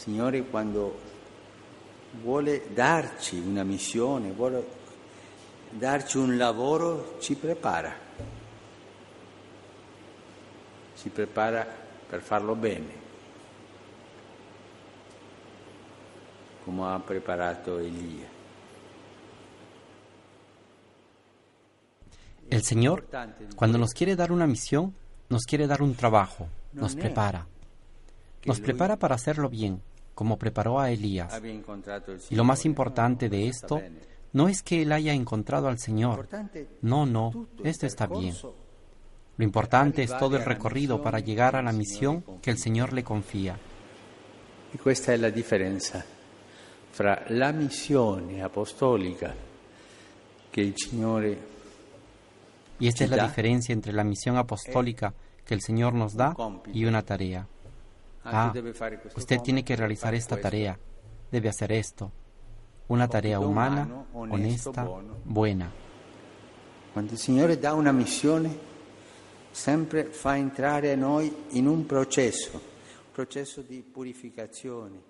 Signore quando vuole darci una missione, vuole darci un lavoro, ci prepara. Ci prepara per farlo bene, come ha preparato Elia. El Señor, cuando nos quiere dar una misión, nos quiere dar un trabajo, nos prepara. Nos prepara para hacerlo bien, como preparó a Elías. Y lo más importante de esto no es que él haya encontrado al Señor. No, no, esto está bien. Lo importante es todo el recorrido para llegar a la misión que el Señor le confía. Y esta es la diferencia fra la misión apostólica que el Señor y esta es la diferencia entre la misión apostólica que el Señor nos da y una tarea. Ah, usted tiene que realizar esta tarea, debe hacer esto. Una tarea humana, honesta, buena. Cuando el Señor da una misión, siempre fa entrare a noi in un proceso, proceso di purificazione.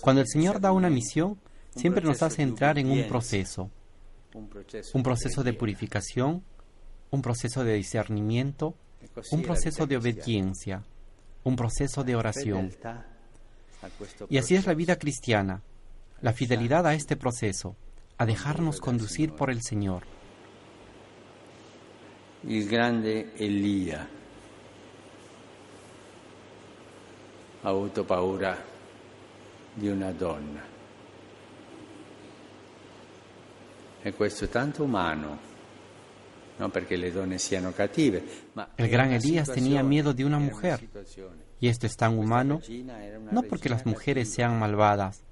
Cuando el Señor da una misión, siempre nos hace entrar en un proceso, un proceso de purificación, un proceso de discernimiento, un proceso de obediencia, un proceso de oración. Y así es la vida cristiana, la fidelidad a este proceso, a dejarnos conducir por el Señor. El grande Elía ha avuto paura di una donna. E questo è tanto umano el gran Elías tenía miedo de una mujer, y esto es tan humano, no porque las mujeres sean malvadas,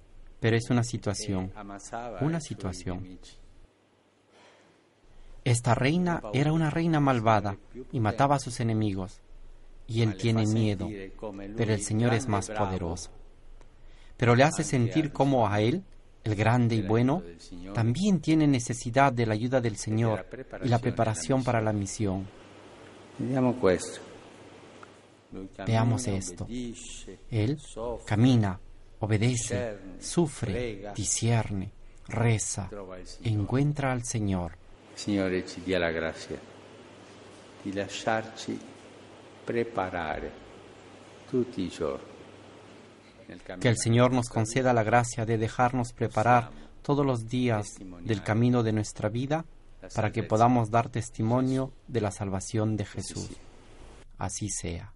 pero es una situación, una situación. Esta reina era una reina malvada y mataba a sus enemigos, y él tiene miedo, pero el Señor es más poderoso. Pero le hace sentir como a él el grande y bueno, también tiene necesidad de la ayuda del Señor y la preparación para la misión. Veamos esto. Él camina, obedece, sufre, discierne, reza, encuentra al Señor. Signore ci dia la gracia di lasciarci preparare tutti i giorni que el Señor nos conceda la gracia de dejarnos preparar todos los días del camino de nuestra vida para que podamos dar testimonio de la salvación de Jesús. Así sea.